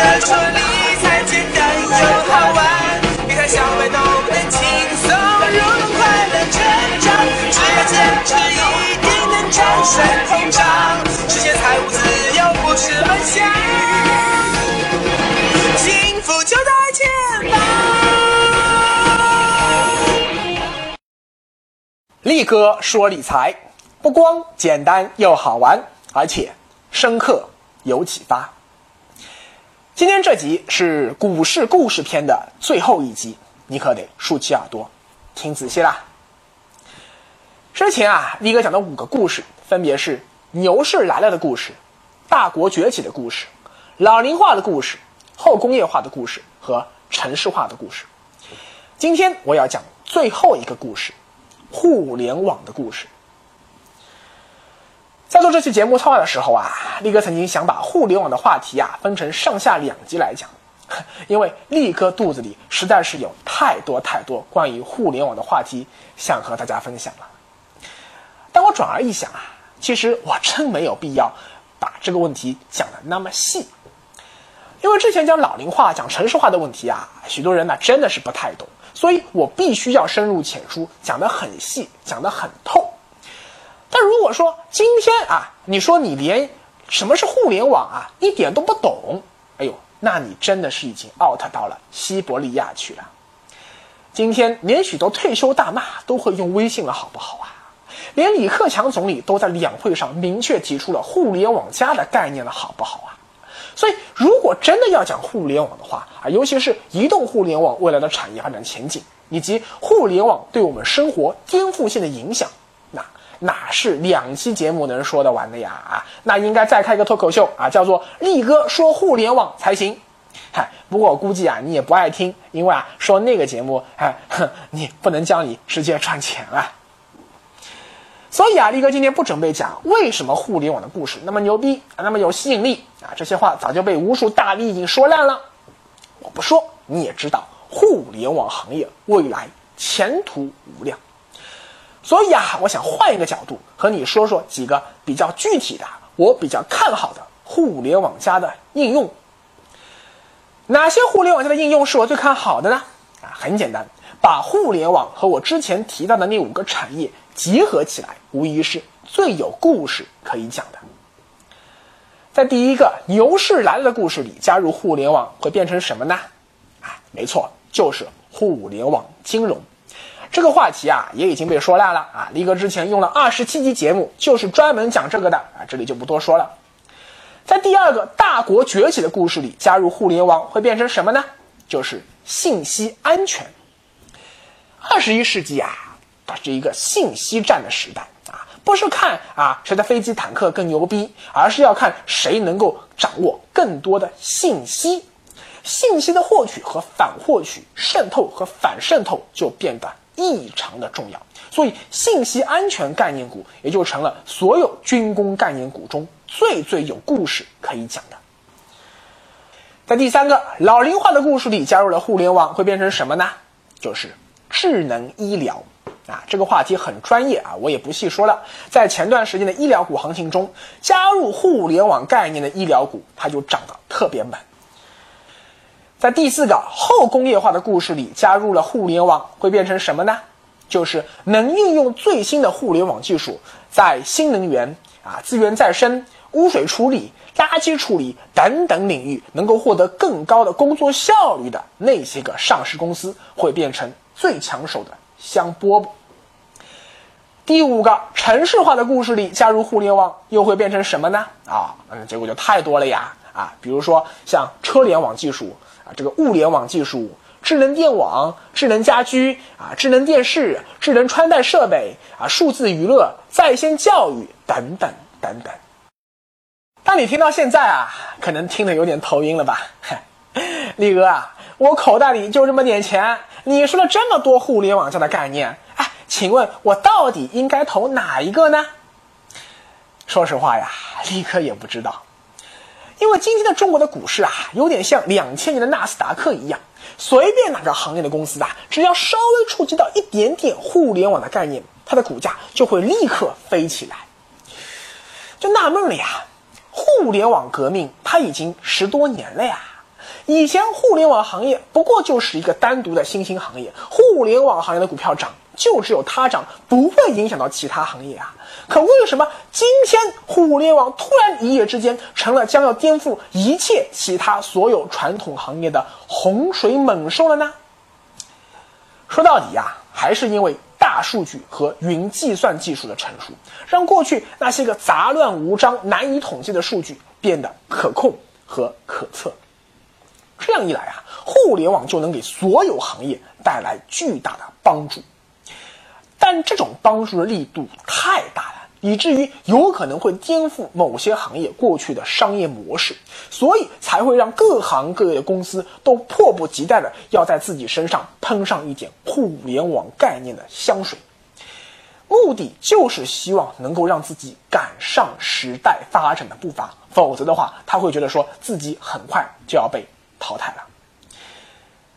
哥说理财简单又好玩，理财小白都能轻松入门，快乐成长。只要坚持，一定能战胜通胀，实现财务自由不是梦想，幸福就在前方。力哥说理财，不光简单又好玩，而且深刻有启发。今天这集是股市故事篇的最后一集，你可得竖起耳朵听仔细啦。之前啊，力哥讲的五个故事，分别是牛市来了的故事、大国崛起的故事、老龄化的故事、后工业化的故事和城市化的故事。今天我要讲最后一个故事。互联网的故事，在做这期节目策划的时候啊，力哥曾经想把互联网的话题啊分成上下两集来讲，因为力哥肚子里实在是有太多太多关于互联网的话题想和大家分享了。但我转而一想啊，其实我真没有必要把这个问题讲的那么细，因为之前讲老龄化、讲城市化的问题啊，许多人呢真的是不太懂。所以我必须要深入浅出，讲得很细，讲得很透。但如果说今天啊，你说你连什么是互联网啊一点都不懂，哎呦，那你真的是已经 out 到了西伯利亚去了。今天连许多退休大妈都会用微信了，好不好啊？连李克强总理都在两会上明确提出了“互联网加”的概念了，好不好啊？所以，如果真的要讲互联网的话啊，尤其是移动互联网未来的产业发展前景，以及互联网对我们生活颠覆性的影响，哪是两期节目能说得完的呀？啊，那应该再开一个脱口秀啊，叫做“力哥说互联网”才行。嗨，不过我估计啊，你也不爱听，因为啊，说那个节目，哎，哼，你不能叫你直接赚钱啊。所以啊，力哥今天不准备讲为什么互联网的故事那么牛逼，那么有吸引力啊，这些话早就被无数大 V 已经说烂了。我不说你也知道，互联网行业未来前途无量。所以啊，我想换一个角度和你说说几个比较具体的，我比较看好的互联网加的应用。哪些互联网加的应用是我最看好的呢？啊，很简单，把互联网和我之前提到的那五个产业。结合起来，无疑是最有故事可以讲的。在第一个牛市来了的故事里，加入互联网会变成什么呢？啊，没错，就是互联网金融。这个话题啊，也已经被说烂了啊。力哥之前用了二十七集节目，就是专门讲这个的啊，这里就不多说了。在第二个大国崛起的故事里，加入互联网会变成什么呢？就是信息安全。二十一世纪啊。它是一个信息战的时代啊，不是看啊谁的飞机坦克更牛逼，而是要看谁能够掌握更多的信息。信息的获取和反获取、渗透和反渗透就变得异常的重要。所以，信息安全概念股也就成了所有军工概念股中最最有故事可以讲的。在第三个老龄化的故事里，加入了互联网会变成什么呢？就是智能医疗。啊，这个话题很专业啊，我也不细说了。在前段时间的医疗股行情中，加入互联网概念的医疗股，它就涨得特别猛。在第四个后工业化的故事里，加入了互联网会变成什么呢？就是能运用最新的互联网技术，在新能源啊、资源再生、污水处理、垃圾处理等等领域，能够获得更高的工作效率的那些个上市公司，会变成最抢手的。香饽饽。第五个城市化的故事里加入互联网又会变成什么呢？啊，嗯，结果就太多了呀！啊，比如说像车联网技术这个物联网技术、智能电网、智能家居啊、智能电视、智能穿戴设备啊、数字娱乐、在线教育等等等等。当你听到现在啊，可能听得有点头晕了吧？力哥啊，我口袋里就这么点钱。你说了这么多互联网上的概念，哎，请问我到底应该投哪一个呢？说实话呀，立刻也不知道，因为今天的中国的股市啊，有点像两千年的纳斯达克一样，随便哪个行业的公司啊，只要稍微触及到一点点互联网的概念，它的股价就会立刻飞起来。就纳闷了呀，互联网革命它已经十多年了呀。以前互联网行业不过就是一个单独的新兴行业，互联网行业的股票涨就只有它涨，不会影响到其他行业啊。可为什么今天互联网突然一夜之间成了将要颠覆一切其他所有传统行业的洪水猛兽了呢？说到底呀，还是因为大数据和云计算技术的成熟，让过去那些个杂乱无章、难以统计的数据变得可控和可测。这样一来啊，互联网就能给所有行业带来巨大的帮助。但这种帮助的力度太大了。以至于有可能会颠覆某些行业过去的商业模式，所以才会让各行各业的公司都迫不及待的要在自己身上喷上一点互联网概念的香水，目的就是希望能够让自己赶上时代发展的步伐，否则的话，他会觉得说自己很快就要被淘汰了。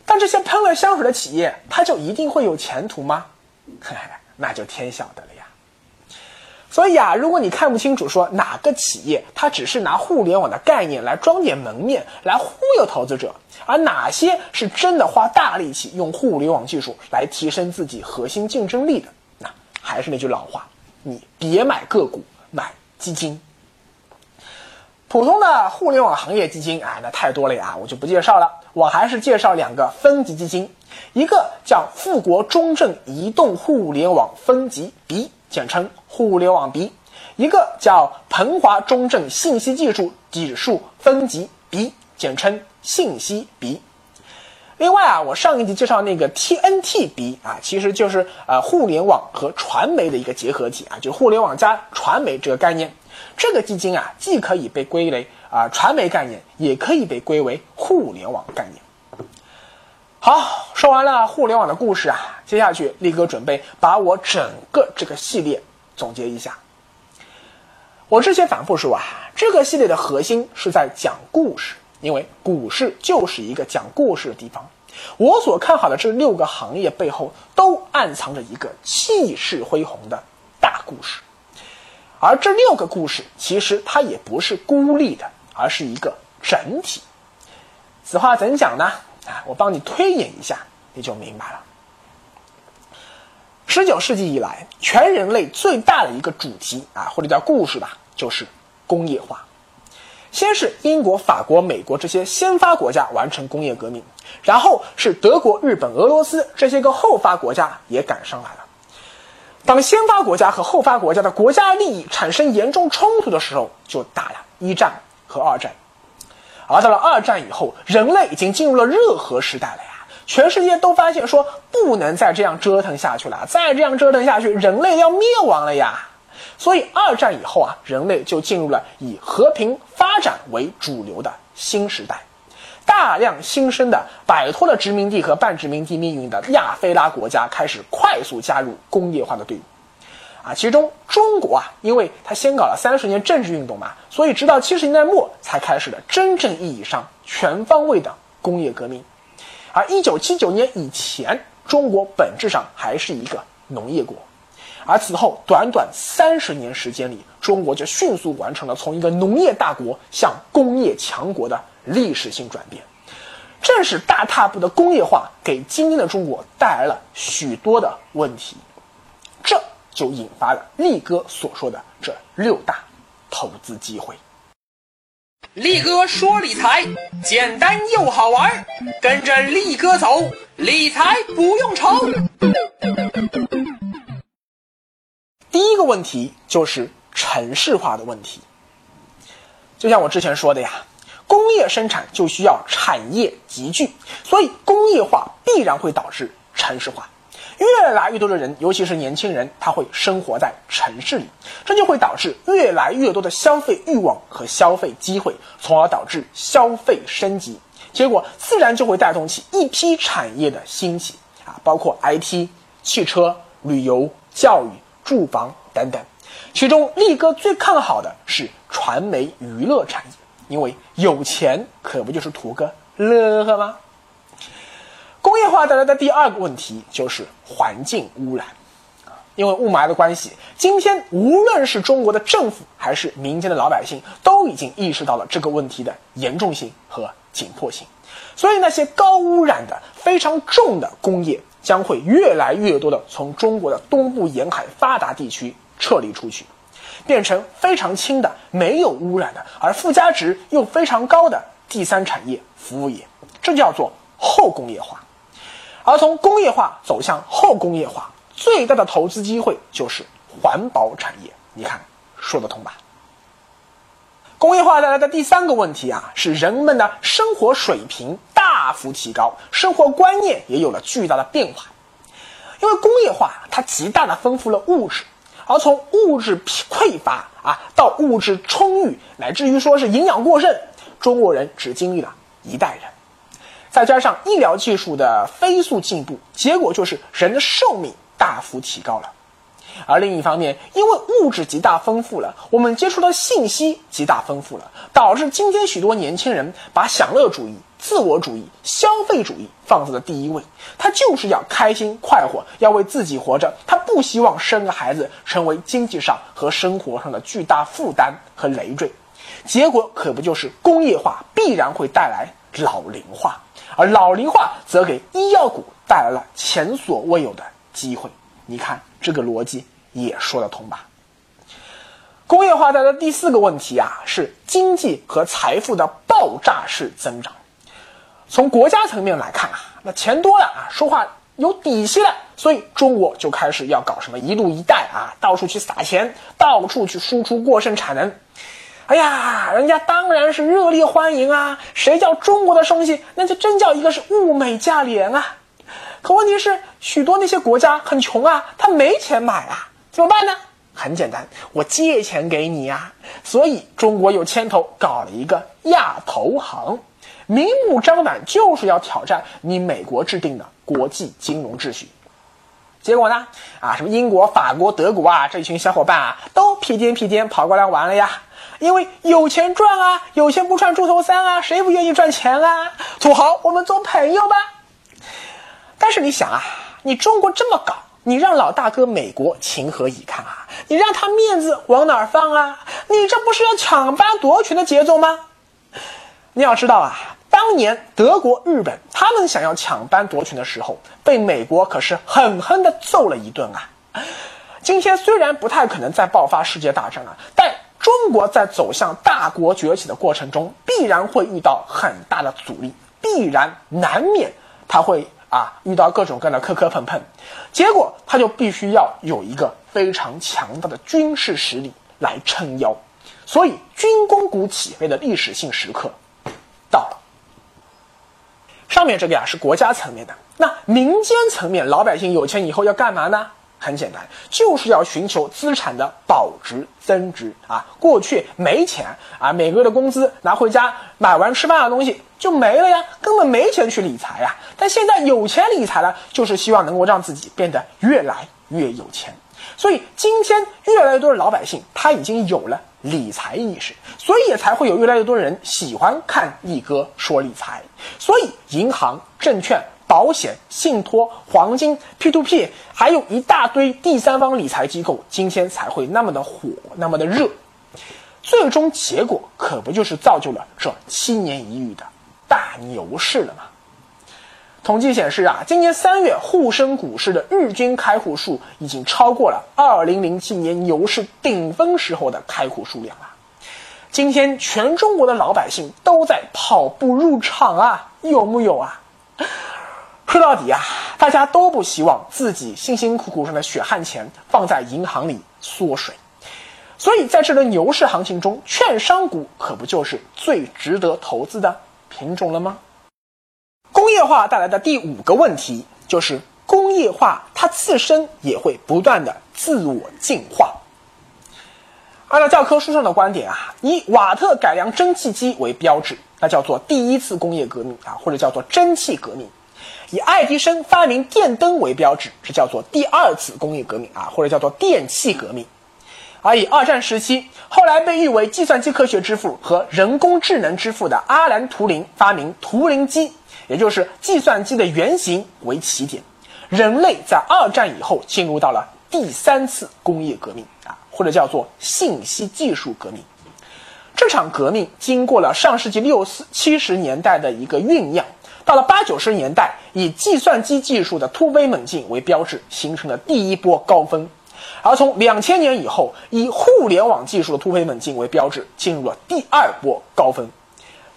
但这些喷了香水的企业，它就一定会有前途吗？嘿嘿，那就天晓得了呀。所以啊，如果你看不清楚说哪个企业它只是拿互联网的概念来装点门面来忽悠投资者，而哪些是真的花大力气用互联网技术来提升自己核心竞争力的，那还是那句老话，你别买个股，买基金。普通的互联网行业基金啊，那太多了呀，我就不介绍了。我还是介绍两个分级基金，一个叫富国中证移动互联网分级 B。简称互联网 B，一个叫鹏华中证信息技术指数分级 B，简称信息 B。另外啊，我上一集介绍那个 TNT B 啊，其实就是呃互联网和传媒的一个结合体啊，就互联网加传媒这个概念。这个基金啊，既可以被归为啊传媒概念，也可以被归为互联网概念。好，说完了互联网的故事啊，接下去力哥准备把我整个这个系列总结一下。我之前反复说啊，这个系列的核心是在讲故事，因为股市就是一个讲故事的地方。我所看好的这六个行业背后，都暗藏着一个气势恢宏的大故事，而这六个故事其实它也不是孤立的，而是一个整体。此话怎讲呢？啊，我帮你推演一下，你就明白了。十九世纪以来，全人类最大的一个主题啊，或者叫故事吧，就是工业化。先是英国、法国、美国这些先发国家完成工业革命，然后是德国、日本、俄罗斯这些个后发国家也赶上来了。当先发国家和后发国家的国家利益产生严重冲突的时候，就打了一战和二战。而到了二战以后，人类已经进入了热核时代了呀！全世界都发现说不能再这样折腾下去了，再这样折腾下去，人类要灭亡了呀！所以二战以后啊，人类就进入了以和平发展为主流的新时代，大量新生的摆脱了殖民地和半殖民地命运的亚非拉国家开始快速加入工业化的队伍。啊，其中中国啊，因为它先搞了三十年政治运动嘛，所以直到七十年代末才开始了真正意义上全方位的工业革命。而一九七九年以前，中国本质上还是一个农业国。而此后短短三十年时间里，中国就迅速完成了从一个农业大国向工业强国的历史性转变。正是大踏步的工业化，给今天的中国带来了许多的问题。这。就引发了力哥所说的这六大投资机会。力哥说理财简单又好玩，跟着力哥走，理财不用愁。第一个问题就是城市化的问题。就像我之前说的呀，工业生产就需要产业集聚，所以工业化必然会导致城市化。越来越多的人，尤其是年轻人，他会生活在城市里，这就会导致越来越多的消费欲望和消费机会，从而导致消费升级，结果自然就会带动起一批产业的兴起啊，包括 IT、汽车、旅游、教育、住房等等。其中，力哥最看好的是传媒娱乐产业，因为有钱可不就是图个乐呵吗？工业化带来的第二个问题就是环境污染，因为雾霾的关系，今天无论是中国的政府还是民间的老百姓，都已经意识到了这个问题的严重性和紧迫性。所以那些高污染的、非常重的工业将会越来越多的从中国的东部沿海发达地区撤离出去，变成非常轻的、没有污染的，而附加值又非常高的第三产业服务业，这叫做后工业化。而从工业化走向后工业化，最大的投资机会就是环保产业。你看，说得通吧？工业化带来的第三个问题啊，是人们的生活水平大幅提高，生活观念也有了巨大的变化。因为工业化它极大的丰富了物质，而从物质匮乏啊到物质充裕，乃至于说是营养过剩，中国人只经历了一代人。再加上医疗技术的飞速进步，结果就是人的寿命大幅提高了。而另一方面，因为物质极大丰富了，我们接触的信息极大丰富了，导致今天许多年轻人把享乐主义、自我主义、消费主义放在了第一位。他就是要开心快活，要为自己活着，他不希望生个孩子成为经济上和生活上的巨大负担和累赘。结果可不就是工业化必然会带来老龄化，而老龄化则给医药股带来了前所未有的机会。你看这个逻辑也说得通吧？工业化带来的第四个问题啊，是经济和财富的爆炸式增长。从国家层面来看啊，那钱多了啊，说话有底气了，所以中国就开始要搞什么“一路一带”啊，到处去撒钱，到处去输出过剩产能。哎呀，人家当然是热烈欢迎啊！谁叫中国的东西，那就真叫一个是物美价廉啊！可问题是，许多那些国家很穷啊，他没钱买啊，怎么办呢？很简单，我借钱给你呀。所以中国有牵头搞了一个亚投行，明目张胆就是要挑战你美国制定的国际金融秩序。结果呢？啊，什么英国、法国、德国啊，这一群小伙伴啊，都屁颠屁颠跑过来玩了呀。因为有钱赚啊，有钱不赚猪头三啊，谁不愿意赚钱啊？土豪，我们做朋友吧。但是你想啊，你中国这么搞，你让老大哥美国情何以堪啊？你让他面子往哪儿放啊？你这不是要抢班夺权的节奏吗？你要知道啊，当年德国、日本他们想要抢班夺权的时候，被美国可是狠狠的揍了一顿啊。今天虽然不太可能再爆发世界大战了，但中国在走向大国崛起的过程中，必然会遇到很大的阻力，必然难免他会。啊，遇到各种各样的磕磕碰碰，结果他就必须要有一个非常强大的军事实力来撑腰，所以军工股起飞的历史性时刻到了。上面这个呀是国家层面的，那民间层面，老百姓有钱以后要干嘛呢？很简单，就是要寻求资产的保值增值啊！过去没钱啊，每个月的工资拿回家买完吃饭的东西就没了呀，根本没钱去理财呀。但现在有钱理财了，就是希望能够让自己变得越来越有钱。所以今天越来越多的老百姓他已经有了理财意识，所以也才会有越来越多人喜欢看力哥说理财。所以银行、证券。保险、信托、黄金、P to P，还有一大堆第三方理财机构，今天才会那么的火，那么的热。最终结果可不就是造就了这七年一遇的大牛市了吗？统计显示啊，今年三月沪深股市的日均开户数已经超过了二零零七年牛市顶峰时候的开户数量了。今天全中国的老百姓都在跑步入场啊，有木有啊？说到底啊，大家都不希望自己辛辛苦苦赚的血汗钱放在银行里缩水，所以在这轮牛市行情中，券商股可不就是最值得投资的品种了吗？工业化带来的第五个问题就是，工业化它自身也会不断的自我进化。按照教科书上的观点啊，以瓦特改良蒸汽机为标志，那叫做第一次工业革命啊，或者叫做蒸汽革命。以爱迪生发明电灯为标志，这叫做第二次工业革命啊，或者叫做电气革命。而以二战时期后来被誉为计算机科学之父和人工智能之父的阿兰·图灵发明图灵机，也就是计算机的原型为起点，人类在二战以后进入到了第三次工业革命啊，或者叫做信息技术革命。这场革命经过了上世纪六四七十年代的一个酝酿，到了八九十年代，以计算机技术的突飞猛进为标志，形成了第一波高峰；而从两千年以后，以互联网技术的突飞猛进为标志，进入了第二波高峰。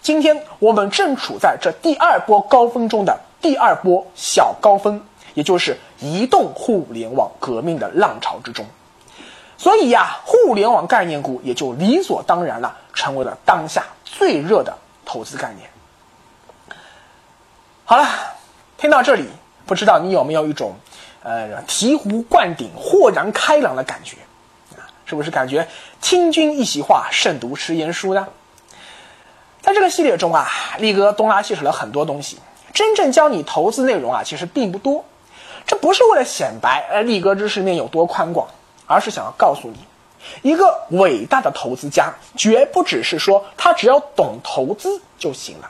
今天我们正处在这第二波高峰中的第二波小高峰，也就是移动互联网革命的浪潮之中。所以呀，互联网概念股也就理所当然了，成为了当下最热的投资概念。好了，听到这里，不知道你有没有一种，呃，醍醐灌顶、豁然开朗的感觉？啊，是不是感觉听君一席话，胜读十言书呢？在这个系列中啊，力哥东拉西扯了很多东西，真正教你投资内容啊，其实并不多。这不是为了显摆，呃，力哥知识面有多宽广。而是想要告诉你，一个伟大的投资家绝不只是说他只要懂投资就行了，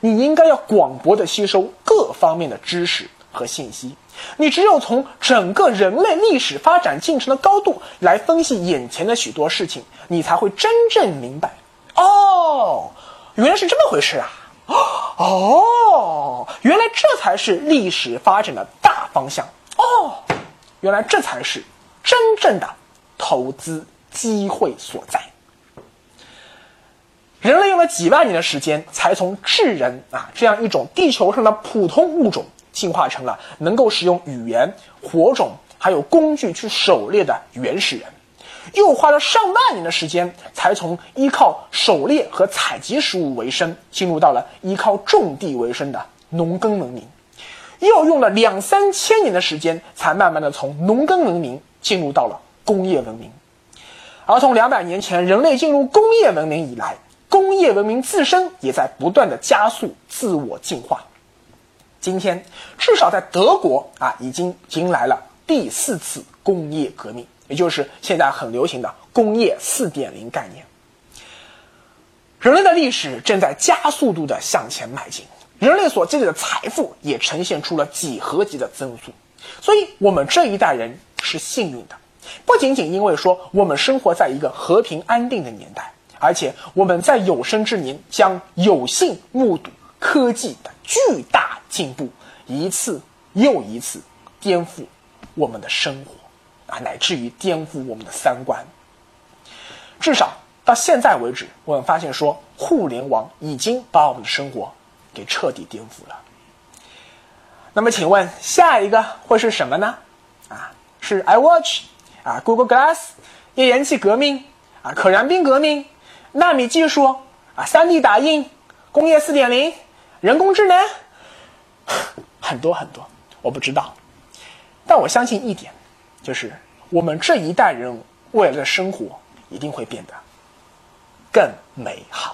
你应该要广博的吸收各方面的知识和信息。你只有从整个人类历史发展进程的高度来分析眼前的许多事情，你才会真正明白。哦，原来是这么回事啊！哦，原来这才是历史发展的大方向。哦，原来这才是。真正的投资机会所在。人类用了几万年的时间，才从智人啊这样一种地球上的普通物种，进化成了能够使用语言、火种还有工具去狩猎的原始人；又花了上万年的时间，才从依靠狩猎和采集食物为生，进入到了依靠种地为生的农耕文明；又用了两三千年的时间，才慢慢的从农耕文明。进入到了工业文明，而从两百年前人类进入工业文明以来，工业文明自身也在不断的加速自我进化。今天，至少在德国啊，已经迎来了第四次工业革命，也就是现在很流行的工业四点零概念。人类的历史正在加速度的向前迈进，人类所积累的财富也呈现出了几何级的增速，所以，我们这一代人。是幸运的，不仅仅因为说我们生活在一个和平安定的年代，而且我们在有生之年将有幸目睹科技的巨大进步，一次又一次颠覆我们的生活，啊，乃至于颠覆我们的三观。至少到现在为止，我们发现说，互联网已经把我们的生活给彻底颠覆了。那么，请问下一个会是什么呢？啊？是 iWatch 啊，Google Glass，页岩气革命啊，可燃冰革命，纳米技术啊，3D 打印，工业4.0，人工智能，很多很多，我不知道，但我相信一点，就是我们这一代人未来的生活一定会变得更美好。